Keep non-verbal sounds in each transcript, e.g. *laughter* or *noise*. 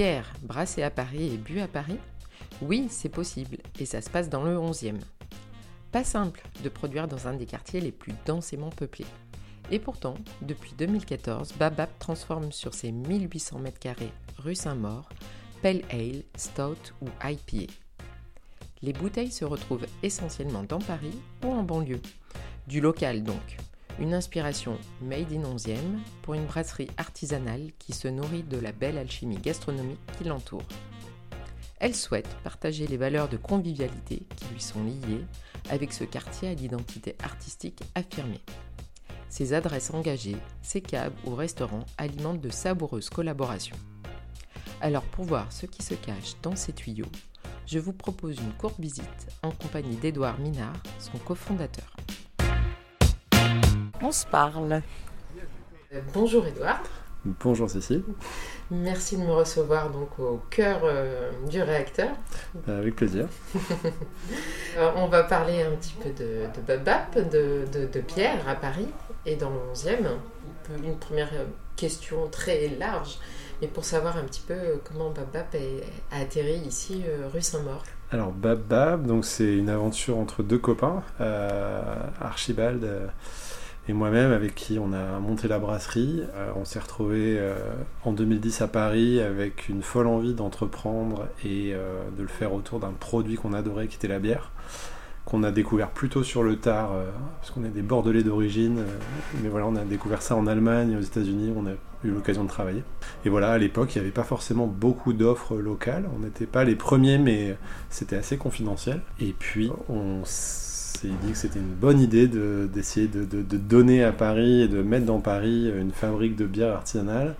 bière brassée à Paris et bue à Paris? Oui, c'est possible, et ça se passe dans le 11e. Pas simple de produire dans un des quartiers les plus densément peuplés. Et pourtant, depuis 2014, Babab transforme sur ses 1800 m2 rue Saint-Maur, Pale Ale, Stout ou IPA. Les bouteilles se retrouvent essentiellement dans Paris ou en banlieue. Du local donc. Une inspiration made in 11e pour une brasserie artisanale qui se nourrit de la belle alchimie gastronomique qui l'entoure. Elle souhaite partager les valeurs de convivialité qui lui sont liées avec ce quartier à l'identité artistique affirmée. Ses adresses engagées, ses caves ou restaurants alimentent de savoureuses collaborations. Alors pour voir ce qui se cache dans ces tuyaux, je vous propose une courte visite en compagnie d'Edouard Minard, son cofondateur. On se parle. Euh, bonjour Edouard. Bonjour Cécile. Merci de me recevoir donc au cœur euh, du réacteur. Euh, avec plaisir. *laughs* on va parler un petit peu de, de Babap, de, de, Pierre à Paris et dans le 11e. Une première question très large, mais pour savoir un petit peu comment Babap a atterri ici rue Saint-Maur. Alors Babap, donc c'est une aventure entre deux copains, Archibald et moi-même avec qui on a monté la brasserie. Euh, on s'est retrouvé euh, en 2010 à Paris avec une folle envie d'entreprendre et euh, de le faire autour d'un produit qu'on adorait qui était la bière qu'on a découvert plutôt sur le tard parce qu'on est des Bordelais d'origine mais voilà on a découvert ça en Allemagne aux États-Unis on a eu l'occasion de travailler et voilà à l'époque il n'y avait pas forcément beaucoup d'offres locales on n'était pas les premiers mais c'était assez confidentiel et puis on s'est dit que c'était une bonne idée d'essayer de, donner à Paris et de mettre dans Paris une fabrique de bière artisanale,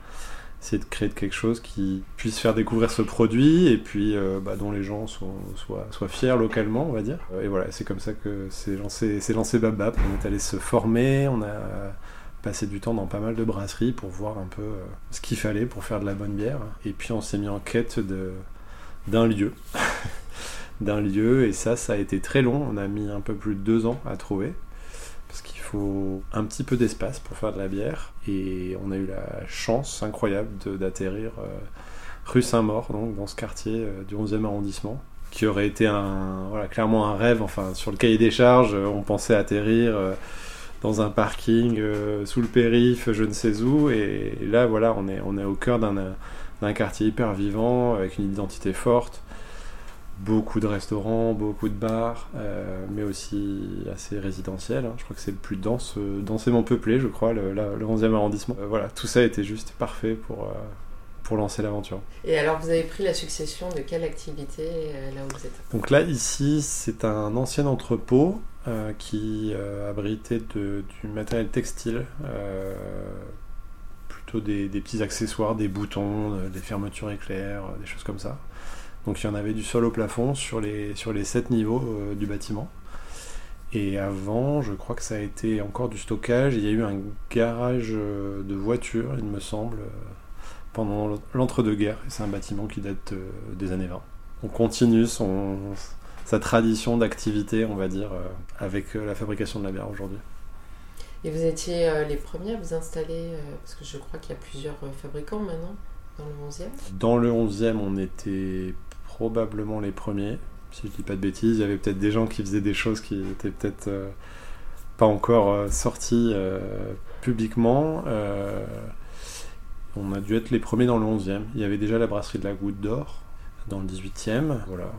essayer de créer quelque chose qui puisse faire découvrir ce produit et puis euh, bah, dont les gens soient, fiers localement, on va dire. Et voilà, c'est comme ça que c'est lancé, lancé. On est allé se former, on a passé du temps dans pas mal de brasseries pour voir un peu euh, ce qu'il fallait pour faire de la bonne bière. Et puis on s'est mis en quête d'un lieu. *laughs* d'un lieu et ça ça a été très long. On a mis un peu plus de deux ans à trouver parce qu'il faut un petit peu d'espace pour faire de la bière et on a eu la chance incroyable d'atterrir euh, rue Saint-Maur donc dans ce quartier euh, du 11e arrondissement qui aurait été un voilà clairement un rêve. Enfin sur le cahier des charges euh, on pensait atterrir dans un parking sous le périph je ne sais où et, là voilà on est on est au cœur d'un quartier hyper vivant avec une identité forte beaucoup de restaurants, beaucoup de bars, euh, mais aussi assez résidentiel. Hein. Je crois que c'est le plus dense, euh, densément peuplé, je crois, le, le 11e arrondissement. Euh, voilà, tout ça était juste parfait pour, pour lancer l'aventure. Et alors, vous avez pris la succession de quelle activité là où vous êtes? Donc là, ici, c'est un ancien entrepôt qui abritait de, du matériel textile. plutôt des, des, petits accessoires, des boutons, des fermetures éclairs, des choses comme ça. Donc il y en avait du sol au plafond sur les, sur les 7 niveaux euh, du bâtiment. Et avant, je crois que ça a été encore du stockage. Il y a eu un garage euh, de voitures, il me semble, euh, pendant l'entre-deux-guerres. C'est un bâtiment qui date des années 20. On continue son, sa tradition d'activité, on va dire, avec la fabrication de la bière aujourd'hui. Et vous étiez les premiers à vous installer, parce que je crois qu'il y a plusieurs fabricants maintenant dans le 11e Dans le 11e, on était probablement les premiers. Si je dis pas de bêtises, il y avait peut-être des gens qui faisaient des choses qui étaient peut-être euh, pas encore euh, sorties euh, publiquement. on a dû être les premiers dans le 11e. Il y avait déjà la brasserie de la Goutte d'Or dans le 18e. Voilà,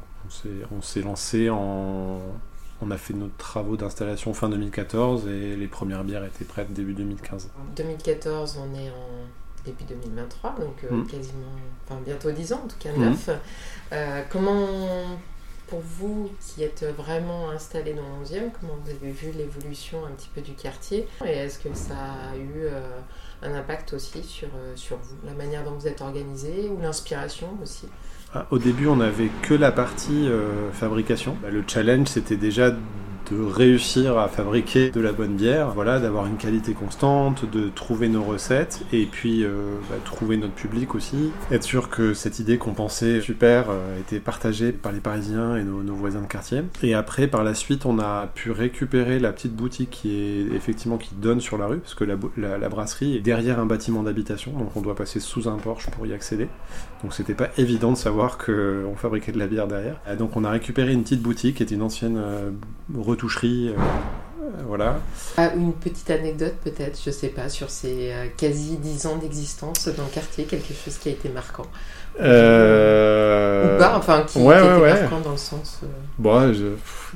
on s'est lancé en. On a fait nos travaux d'installation fin 2014 et les premières bières étaient prêtes début 2015. 2014, on est en début 2023, donc euh, mm. quasiment, enfin bientôt 10 ans, en tout cas 9. Mm. Euh, comment, pour vous qui êtes vraiment installé dans le 11e, comment vous avez vu l'évolution un petit peu du quartier? Et est-ce que ça a eu euh, un impact aussi sur, sur vous, la manière dont vous êtes organisé ou l'inspiration aussi? Ah, Au début, on n'avait que la partie fabrication. Bah, le challenge, c'était déjà de réussir à fabriquer de la bonne bière, voilà, d'avoir une qualité constante, de trouver nos recettes et puis euh, bah, trouver notre public aussi. Être sûr que cette idée qu'on pensait super euh, était partagée par les Parisiens et nos, voisins de quartier. Et après, par la suite, on a pu récupérer la petite boutique qui est effectivement qui donne sur la rue, parce que la, brasserie est derrière un bâtiment d'habitation, donc on doit passer sous un porche pour y accéder. Donc c'était pas évident de savoir qu'on fabriquait de la bière derrière. Donc on a récupéré une petite boutique qui était une ancienne euh, retoucherie. Euh, voilà. Ah, une petite anecdote peut-être, je sais pas, sur ces euh, quasi 10 ans d'existence dans le quartier, quelque chose qui a été marquant. Euh... Ou pas, enfin qui, ouais, qui ouais, ouais. marquant dans le sens euh, Bon, je...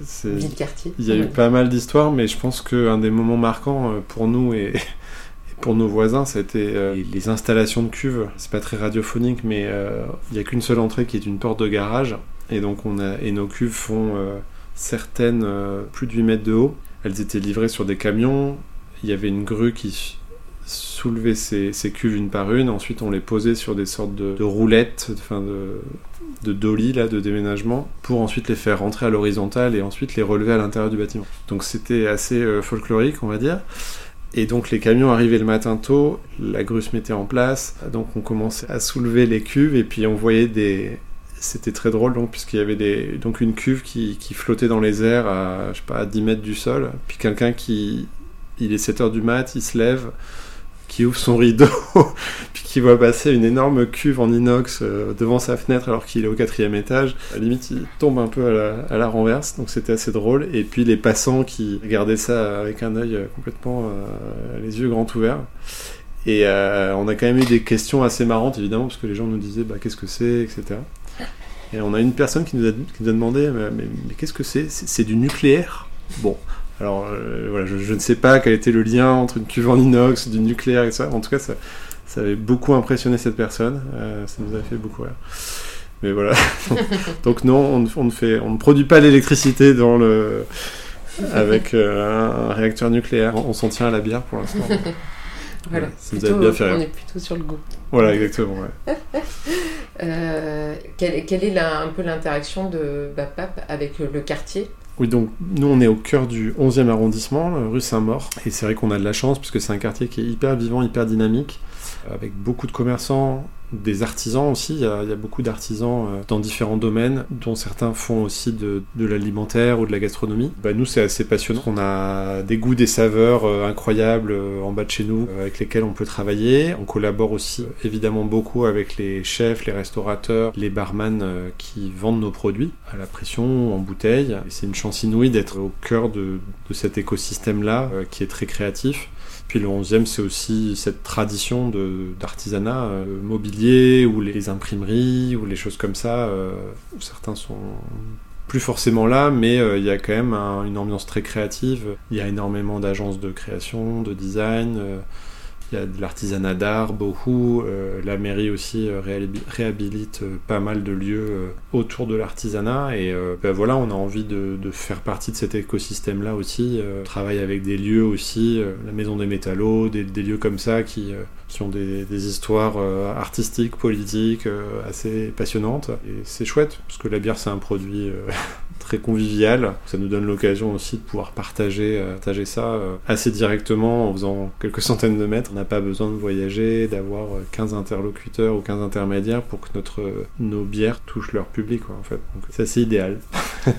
c'est- vie de quartier. Il y a eu pas mal d'histoires, mais je pense qu'un des moments marquants euh, pour nous et, *laughs* et pour nos voisins, c'était euh, les installations de cuves. C'est pas très radiophonique, mais euh, il y a qu'une seule entrée qui est une porte de garage. Et donc, on a, et nos cuves font euh, certaines euh, plus de 8 mètres de haut. Elles étaient livrées sur des camions. Il y avait une grue qui soulevait ces, ces cuves une par une. Ensuite, on les posait sur des sortes de, de roulettes, enfin de, de dolly là, de déménagement, pour ensuite les faire rentrer à l'horizontale et ensuite les relever à l'intérieur du bâtiment. Donc c'était assez euh, folklorique, on va dire. Et donc les camions arrivaient le matin tôt, la grue se mettait en place, donc on commençait à soulever les cuves et puis on voyait des... C'était très drôle donc puisqu'il y avait des... donc une cuve qui, qui flottait dans les airs à, je sais pas, à 10 mètres du sol, puis quelqu'un qui... Il est 7 heures du mat, il se lève, qui ouvre son rideau, *laughs* puis qui voit passer une énorme cuve en inox euh, devant sa fenêtre alors qu'il est au quatrième étage. À la limite, il tombe un peu à la, renverse, donc c'était assez drôle. Et puis les passants qui regardaient ça avec un œil complètement euh, les yeux grands ouverts. Et euh, on a quand même eu des questions assez marrantes, évidemment, parce que les gens nous disaient bah, qu'est-ce que c'est, etc. Et on a une personne qui nous a, demandé mais, qu'est-ce que c'est? C'est du nucléaire? Bon, alors euh, voilà, je, ne sais pas quel était le lien entre une cuve en inox, du nucléaire et ça. En tout cas, ça, avait beaucoup impressionné cette personne. Euh, ça nous a fait beaucoup rire. Mais voilà. *laughs* Donc non, on, ne- fait, on ne produit pas l'électricité dans le avec euh, un réacteur nucléaire. On s'en tient à la bière pour l'instant. *laughs* Voilà, ça nous Plutôt, a bien fait on est plutôt sur le goût. Voilà, exactement. ouais. *laughs* Euh, quelle, quelle est la- un peu l'interaction de Bapap avec le quartier? Oui, donc nous on est au cœur du 11e arrondissement, euh, rue Saint-Maur, et c'est vrai qu'on a de la chance puisque c'est un quartier qui est hyper vivant, hyper dynamique, avec beaucoup de commerçants, des artisans aussi, il y a, beaucoup d'artisans euh, dans différents domaines, dont certains font aussi de, l'alimentaire ou de la gastronomie. Bah, nous c'est assez passionnant, on a des goûts, des saveurs euh, incroyables euh, en bas de chez nous, avec lesquels on peut travailler. On collabore aussi évidemment beaucoup avec les chefs, les restaurateurs, les barman qui vendent nos produits à la pression, en bouteille. C'est une chance inouïe d'être au cœur de, cet écosystème-là qui est très créatif. Puis le 11e, c'est aussi cette tradition d'artisanat euh, mobilier ou les imprimeries ou les choses comme ça, euh, où certains sont plus forcément là, mais euh, il y a quand même un- une ambiance très créative. Il y a énormément d'agences de création, de design. Il y a de l'artisanat d'art, beaucoup. Euh, la mairie aussi euh, réhabi- réhabilite euh, pas mal de lieux autour de l'artisanat. Et ben voilà, on a envie de, faire partie de cet écosystème-là aussi. On travaille avec des lieux aussi, la Maison des Métallos, des, lieux comme ça qui, qui ont des, des histoires artistiques, politiques assez passionnantes. Et c'est chouette, parce que la bière, c'est un produit... *laughs* euh, très convivial. Ça nous donne l'occasion aussi de pouvoir partager, euh, partager ça euh, assez directement en faisant quelques centaines de mètres. On n'a pas besoin de voyager, d'avoir euh, 15 interlocuteurs ou 15 intermédiaires pour que notre, euh, nos bières touchent leur public, quoi, en fait. Donc c'est idéal. *laughs*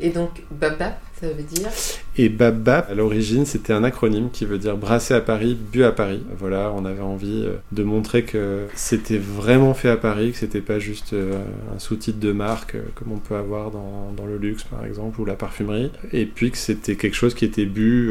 Et donc Bapap, ça veut dire Et BABAP, à l'origine, c'était un acronyme qui veut dire brasser à Paris, bu à Paris. Voilà, on avait envie euh, de montrer que c'était vraiment fait à Paris, que c'était pas juste euh, un sous-titre de marque euh, comme on peut avoir dans, le luxe par exemple ou la parfumerie. Et puis que c'était quelque chose qui était bu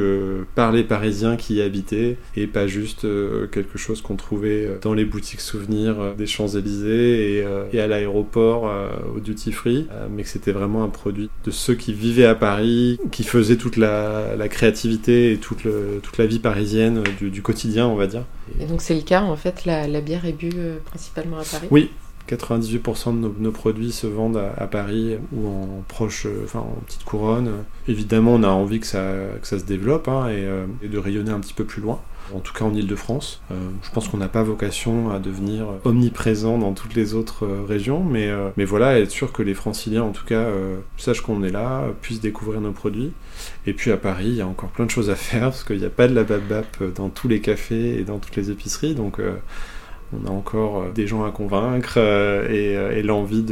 par les Parisiens qui y habitaient et pas juste quelque chose qu'on trouvait dans les boutiques souvenirs des Champs-Élysées et, à l'aéroport au duty free, euh, mais que c'était vraiment un produit de ceux qui vivaient à Paris, qui faisaient toute la, la créativité et toute, le- toute la vie parisienne euh, du, du quotidien, on va dire. Et donc c'est le cas, en fait, la, la bière est bue euh, principalement à Paris? Oui. 98% de nos, nos produits se vendent à, à Paris ou en proche, euh, enfin en petite couronne. Évidemment, on a envie que ça, que ça se développe hein, et, euh, et de rayonner un petit peu plus loin. En tout cas en Ile-de-France. je pense qu'on n'a pas vocation à devenir omniprésent dans toutes les autres régions, mais, mais voilà, être sûr que les franciliens, en tout cas, sachent qu'on est là, puissent découvrir nos produits. Et puis à Paris, il y a encore plein de choses à *laughs* faire, parce qu'il n'y a pas de la bap dans tous les cafés et dans toutes les épiceries, donc on a encore des gens à convaincre et, l'envie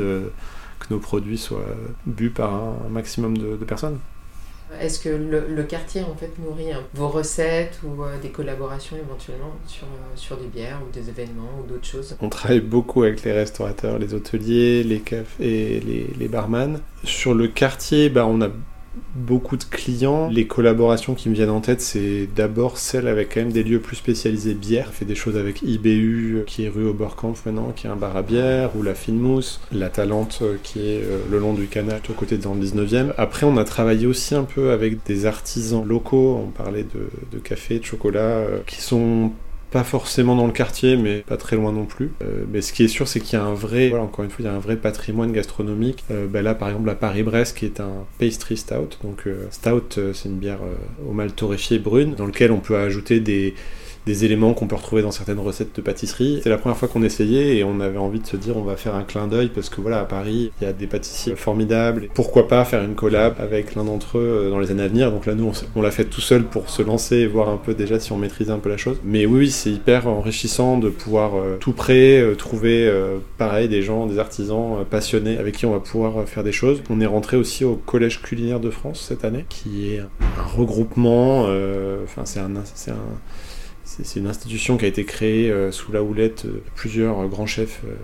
que nos produits soient bu par un, maximum de, personnes. Est-ce que le, quartier en fait nourrit vos recettes ou euh, des collaborations éventuellement sur, euh, sur des bières ou des événements ou d'autres choses? On travaille beaucoup avec les restaurateurs, les hôteliers, les cafés, les, les barman. Sur le quartier, bah, on a beaucoup de clients. Les collaborations qui me viennent en tête, c'est d'abord celle avec quand même des lieux plus spécialisés bière. On fait des choses avec IBU, qui est rue Oberkampf maintenant, qui est un bar à bière, ou la Fine Mousse, la Talente, qui est euh, le long du canal, au côté dans le 19e. Après, on a travaillé aussi un peu avec des artisans locaux. On parlait de, de café, de chocolat, euh, qui sont pas forcément dans le quartier, mais pas très loin non plus. Euh, mais ce qui est sûr, c'est qu'il y a un vrai, voilà, encore une fois, il y a un vrai patrimoine gastronomique. Euh, ben là, par exemple, la Paris-Brest, qui est un pastry stout. Donc, euh, stout, c'est une bière au mal torréfié brune, dans lequel on peut ajouter des des éléments qu'on peut retrouver dans certaines recettes de pâtisserie. C'est la première fois qu'on essayait et on avait envie de se dire on va faire un clin d'œil parce que voilà à Paris il y a des pâtissiers formidables. Pourquoi pas faire une collab avec l'un d'entre eux euh, dans les années à venir. Donc là nous on, l'a fait tout seul pour se lancer et voir un peu déjà si on maîtrise un peu la chose. Mais oui, c'est hyper enrichissant de pouvoir euh, tout près euh, trouver pareil des gens, des artisans passionnés avec qui on va pouvoir faire des choses. On est rentré aussi au Collège culinaire de France cette année qui est un regroupement. Enfin c'est un c'est une institution qui a été créée euh, sous la houlette de plusieurs grands chefs euh,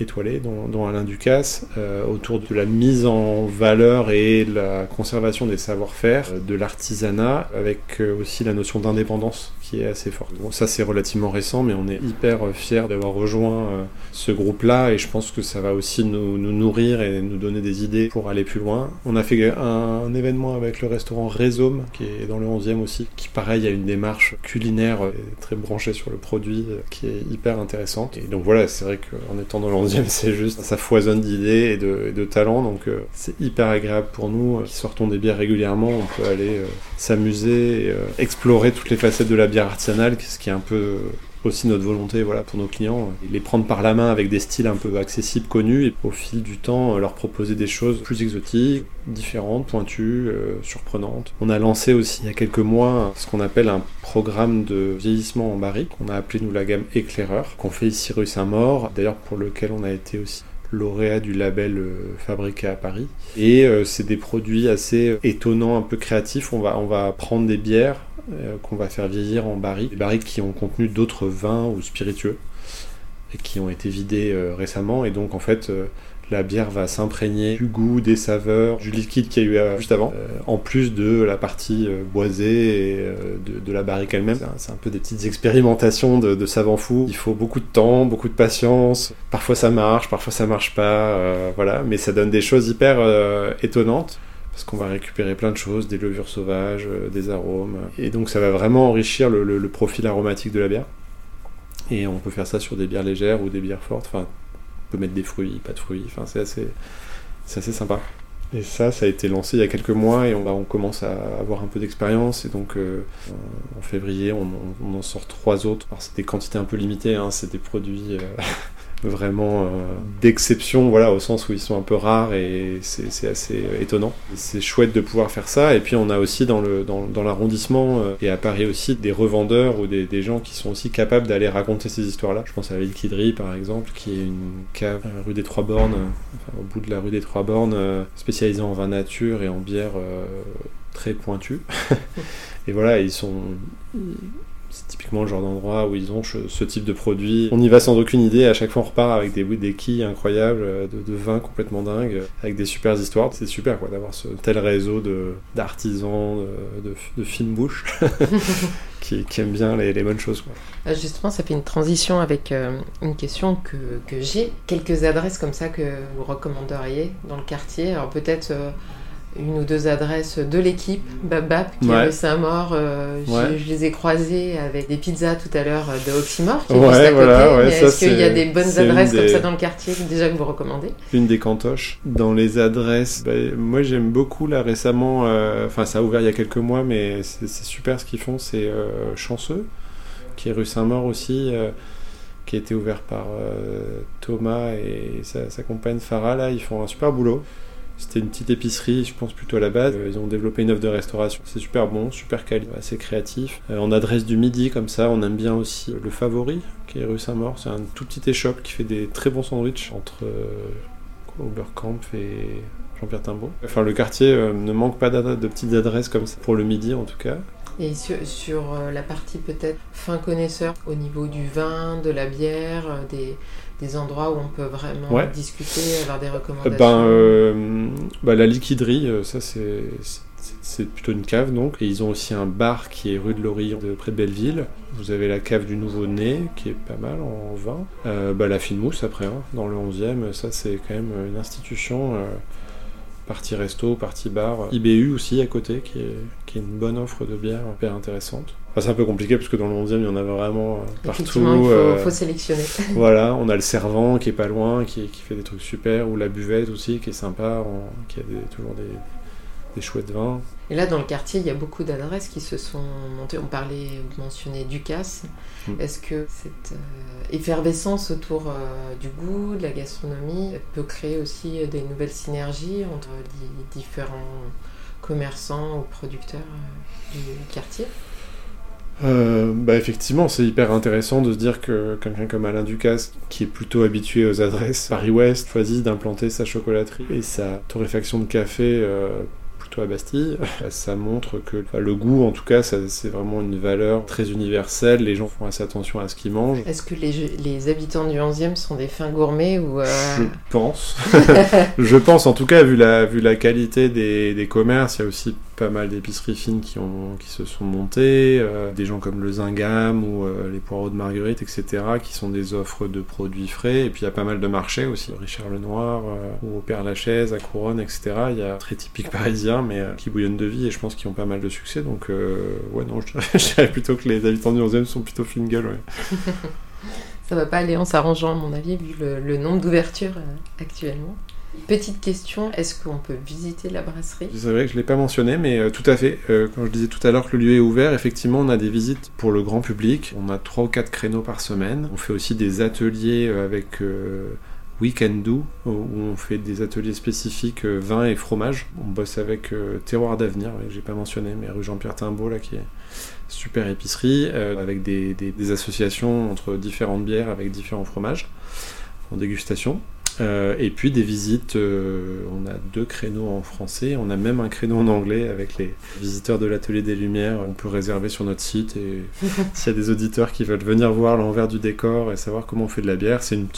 étoilés, dont, Alain Ducasse, euh, autour de la mise en valeur et la conservation des savoir-faire, de l'artisanat, avec aussi la notion d'indépendance est assez forte. Ça c'est relativement récent, mais on est hyper euh, fiers d'avoir rejoint euh, ce groupe-là et je pense que ça va aussi nous, nourrir et nous donner des idées pour aller plus loin. On a fait un, événement avec le restaurant Rhizome, qui est dans le 11e aussi, qui pareil a une démarche culinaire euh, très branchée sur le produit, qui est hyper intéressante. Et donc voilà, c'est vrai qu'en étant dans le 11e, *laughs* c'est juste, ça foisonne d'idées et de, de talents, donc c'est hyper agréable pour nous qui sortons des bières régulièrement, on peut aller s'amuser et explorer toutes les facettes de la bière artisanal, ce qui est un peu aussi notre volonté voilà, pour nos clients, les prendre par la main avec des styles un peu accessibles, connus, et au fil du temps leur proposer des choses plus exotiques, différentes, pointues, euh, surprenantes. On a lancé aussi il y a quelques mois ce qu'on appelle un programme de vieillissement en barrique, qu'on a appelé nous la gamme Éclaireur, qu'on fait ici rue Saint-Maur, d'ailleurs pour lequel on a été aussi lauréat du label euh, fabriqué à Paris. Et euh, c'est des produits assez étonnants, un peu créatifs. On va, on va prendre des bières qu'on va faire vieillir en barriques, des barriques qui ont contenu d'autres vins ou spiritueux et qui ont été vidés récemment. Et donc en fait, la bière va s'imprégner du goût, des saveurs, du liquide qu'il y a eu euh, juste avant, euh, en plus de la partie euh, boisée et de, la barrique elle-même. C'est un, peu des petites expérimentations de, de savants fous. Il faut beaucoup de temps, beaucoup de patience. Parfois ça marche, parfois ça marche pas, voilà. Mais ça donne des choses hyper étonnantes parce qu'on va récupérer plein de choses, des levures sauvages, des arômes. Et donc ça va vraiment enrichir le, profil aromatique de la bière. Et on peut faire ça sur des bières légères ou des bières fortes. Enfin, peut mettre des fruits, pas de fruits. Enfin, c'est assez, c'est assez sympa. Et ça, ça a été lancé il y a quelques mois et on, on commence à avoir un peu d'expérience. Et donc, euh, en février, on, on, en sort trois autres. Alors, c'est des quantités un peu limitées, hein, c'est des produits euh, *laughs* vraiment euh, d'exception, voilà, au sens où ils sont un peu rares et c'est assez étonnant. C'est chouette de pouvoir faire ça. Et puis on a aussi dans l'arrondissement euh, et à Paris aussi des revendeurs ou des, gens qui sont aussi capables d'aller raconter ces histoires-là. Je pense à Liquiderie par exemple, qui est une cave euh, rue des Trois Bornes, enfin, au bout de la rue des Trois Bornes, spécialisée en vin nature et en bière très pointue. *laughs* et voilà, ils sont c'est typiquement le genre d'endroit où ils ont ce, type de produit. On y va sans aucune idée, à chaque fois on repart avec des, des quilles incroyables, euh, de, vins complètement dingues, avec des super histoires. C'est super quoi d'avoir ce tel réseau d'artisans, de, de, de, fines bouches. *laughs* qui, aiment bien les, bonnes choses. Quoi. Euh, justement, ça fait une transition avec euh, une question que, que j'ai. Quelques adresses comme ça que vous recommanderiez dans le quartier? Alors peut-être une ou deux adresses de l'équipe Babap qui est rue Saint-Maur. Euh, je, les ai croisés avec des pizzas tout à l'heure de Oxymore qui est juste à côté. est-ce qu'il y a des bonnes adresses comme ça dans le quartier déjà que vous recommandez? Une des cantoches. Dans les adresses, bah, moi j'aime beaucoup là récemment, euh, enfin ça a ouvert il y a quelques mois, mais c'est super ce qu'ils font, c'est euh, chanceux. qui est rue Saint-Maur aussi, qui a été ouvert par Thomas et sa, sa, compagne Farah. Là, ils font un super boulot. C'était une petite épicerie, je pense plutôt à la base. Ils ont développé une offre de restauration. C'est super bon, super quali, assez créatif. en adresse du midi, comme ça, on aime bien aussi le Favori, qui est rue Saint-Maur. C'est un tout petit échoppe qui fait des très bons sandwichs entre Oberkamp et Jean-Pierre Timbaud. Enfin, le quartier euh, ne manque pas de petites adresses comme ça, pour le midi en tout cas. Et sur, euh, la partie peut-être fin connaisseur, au niveau du vin, de la bière, euh, des, des endroits où on peut vraiment discuter, avoir des recommandations ben, bah, La liquiderie, ça c'est c'est plutôt une cave donc. Et ils ont aussi un bar qui est rue de l'Orient, près de Belleville. Vous avez la cave du Nouveau-Né qui est pas mal en vin. Euh, bah, la Fine Mousse après, hein, dans le 11e, ça c'est quand même une institution. Euh, partie resto, partie bar. IBU aussi à côté qui est, qui est une bonne offre de bière hyper intéressante. c'est un peu compliqué parce que dans le 11e il y en a vraiment euh, partout. Il faut, sélectionner. *laughs* voilà, on a le servant qui est pas loin, qui, qui, fait des trucs super, ou la buvette aussi qui est sympa, qui a toujours des, des chouettes vins. Et là, dans le quartier, il y a beaucoup d'adresses qui se sont montées. On parlait, vous mentionnez Ducasse. Mm. Est-ce que cette euh, effervescence autour euh, du goût, de la gastronomie, peut créer aussi des nouvelles synergies entre les différents commerçants ou producteurs euh, du quartier? Bah effectivement, c'est hyper intéressant de se dire que quelqu'un comme Alain Ducasse, qui est plutôt habitué aux adresses Paris-Ouest, choisit d'implanter sa chocolaterie et sa torréfaction de café à Bastille, ça montre que le goût, en tout cas, c'est vraiment une valeur très universelle. Les gens font assez attention à ce qu'ils mangent. Est-ce que les, les, habitants du 11e sont des fins gourmets ou euh, Je pense. *laughs* je pense, en tout cas, vu la, vu la qualité des, des commerces, il y a aussi pas mal d'épiceries fines qui, ont, qui se sont montées, euh, des gens comme le Zingam ou euh, les poireaux de Marguerite, etc., qui sont des offres de produits frais. Et puis il y a pas mal de marchés aussi, Richard Lenoir euh, ou au Père Lachaise, à Couronne, etc. Il y a très typique parisien, mais qui bouillonnent de vie et je pense qu'ils ont pas mal de succès. Donc ouais, non, *laughs* je dirais, plutôt que les habitants du 11e sont plutôt fine gueule. *laughs* Ça va pas aller en s'arrangeant, à mon avis, vu le, le nombre d'ouvertures actuellement. Petite question, est-ce qu'on peut visiter la brasserie? C'est vrai que je ne l'ai pas mentionné, mais euh, tout à fait. Euh, quand je disais tout à l'heure que le lieu est ouvert, effectivement, on a des visites pour le grand public. On a 3 ou 4 créneaux par semaine. On fait aussi des ateliers euh, avec Weekend Do, où on fait des ateliers spécifiques vin et fromage. On bosse avec Terroir d'Avenir, que j'ai pas mentionné, mais rue Jean-Pierre Timbaud, là, qui est super épicerie, avec des associations entre différentes bières avec différents fromages en dégustation. Euh, et puis des visites, euh, on a deux créneaux en français, on a même un créneau en anglais avec les visiteurs de l'Atelier des Lumières. On peut réserver sur notre site et *laughs* s'il y a des auditeurs qui veulent venir voir l'envers du décor et savoir comment on fait de la bière, c'est une,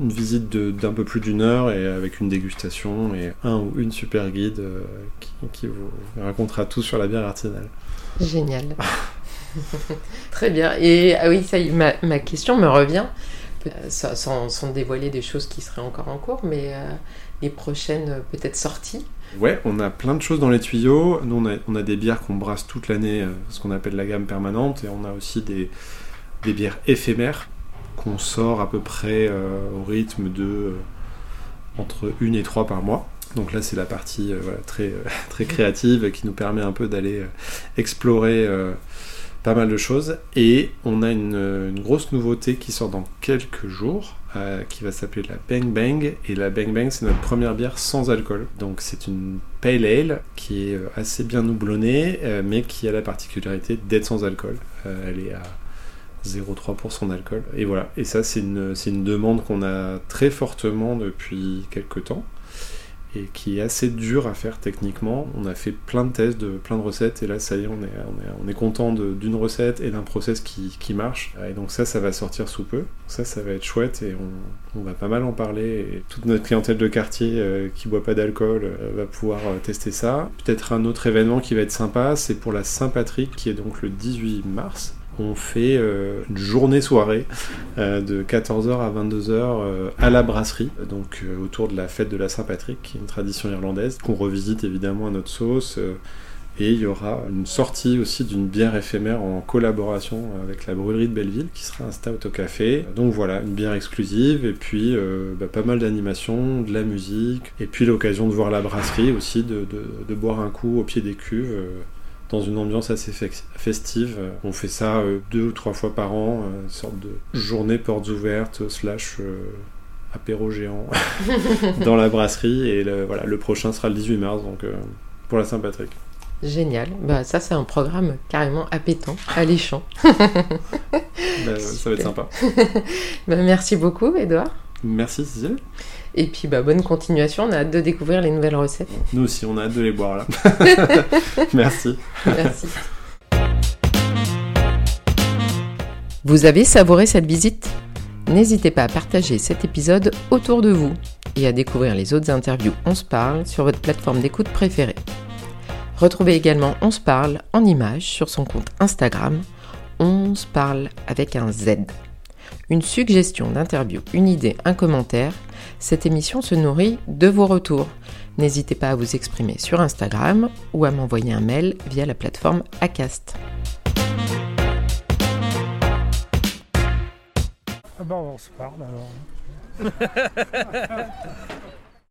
une visite d'un peu plus d'une heure et avec une dégustation et un ou une super guide euh, qui, vous racontera tout sur la bière artisanale. Génial. *laughs* *laughs* Très bien. Et ah oui, ça, ma, ma question me revient. Euh, sans, dévoiler des choses qui seraient encore en cours, mais euh, les prochaines euh, peut-être sorties. Ouais, on a plein de choses dans les tuyaux. Nous, on a, des bières qu'on brasse toute l'année, ce qu'on appelle la gamme permanente, et on a aussi des, bières éphémères qu'on sort à peu près au rythme de entre une et trois par mois. Donc là, c'est la partie très, *laughs* très créative qui nous permet un peu d'aller explorer pas mal de choses. Et on a une, grosse nouveauté qui sort dans quelques jours, euh, qui va s'appeler la Bang Bang. Et la Bang Bang, c'est notre première bière sans alcool. Donc c'est une pale ale qui est euh, assez bien houblonnée, euh, mais qui a la particularité d'être sans alcool. elle est à 0,3% d'alcool. Et voilà. Et ça, c'est une, une demande qu'on a très fortement depuis quelques temps et qui est assez dur à faire techniquement. On a fait plein de tests, de plein de recettes, et là, ça y est, on est, on est, content d'une recette et d'un process qui, marche. Et donc ça, ça va sortir sous peu. Ça, ça va être chouette et on, va pas mal en parler. Toute notre clientèle de quartier euh, qui boit pas d'alcool euh, va pouvoir euh, tester ça. Peut-être un autre événement qui va être sympa, c'est pour la Saint-Patrick, qui est donc le 18 mars on fait euh, une journée-soirée euh, de 14h à 22h euh, à la brasserie, donc autour de la fête de la Saint-Patrick, qui est une tradition irlandaise, qu'on revisite évidemment à notre sauce. et il y aura une sortie aussi d'une bière éphémère en collaboration avec la brûlerie de Belleville, qui sera un stout au café. Donc voilà, une bière exclusive, et puis bah, pas mal d'animation, de la musique, et puis l'occasion de voir la brasserie aussi, de, boire un coup au pied des cuves dans une ambiance assez festive. On fait ça deux ou trois fois par an, une sorte de journée portes ouvertes slash apéro géant *laughs* dans la brasserie. Et le, voilà, le prochain sera le 18 mars, donc pour la Saint-Patrick. Génial. Bah, ça, c'est un programme carrément appétant, alléchant. *laughs* bah, ça va être sympa. *laughs* bah, merci beaucoup, Edouard. Merci, Cécile. Et puis, bah, bonne continuation. On a hâte de découvrir les nouvelles recettes. Nous aussi, on a hâte de les boire, là. *laughs* merci. Merci. Vous avez savouré cette visite? N'hésitez pas à partager cet épisode autour de vous et à découvrir les autres interviews On se parle sur votre plateforme d'écoute préférée. Retrouvez également On se parle en images sur son compte Instagram, On se parle avec un Z. Une suggestion d'interview, une idée, un commentaire, cette émission se nourrit de vos retours. N'hésitez pas à vous exprimer sur Instagram ou à m'envoyer un mail via la plateforme Acast. Ah bah on se parle alors. *laughs*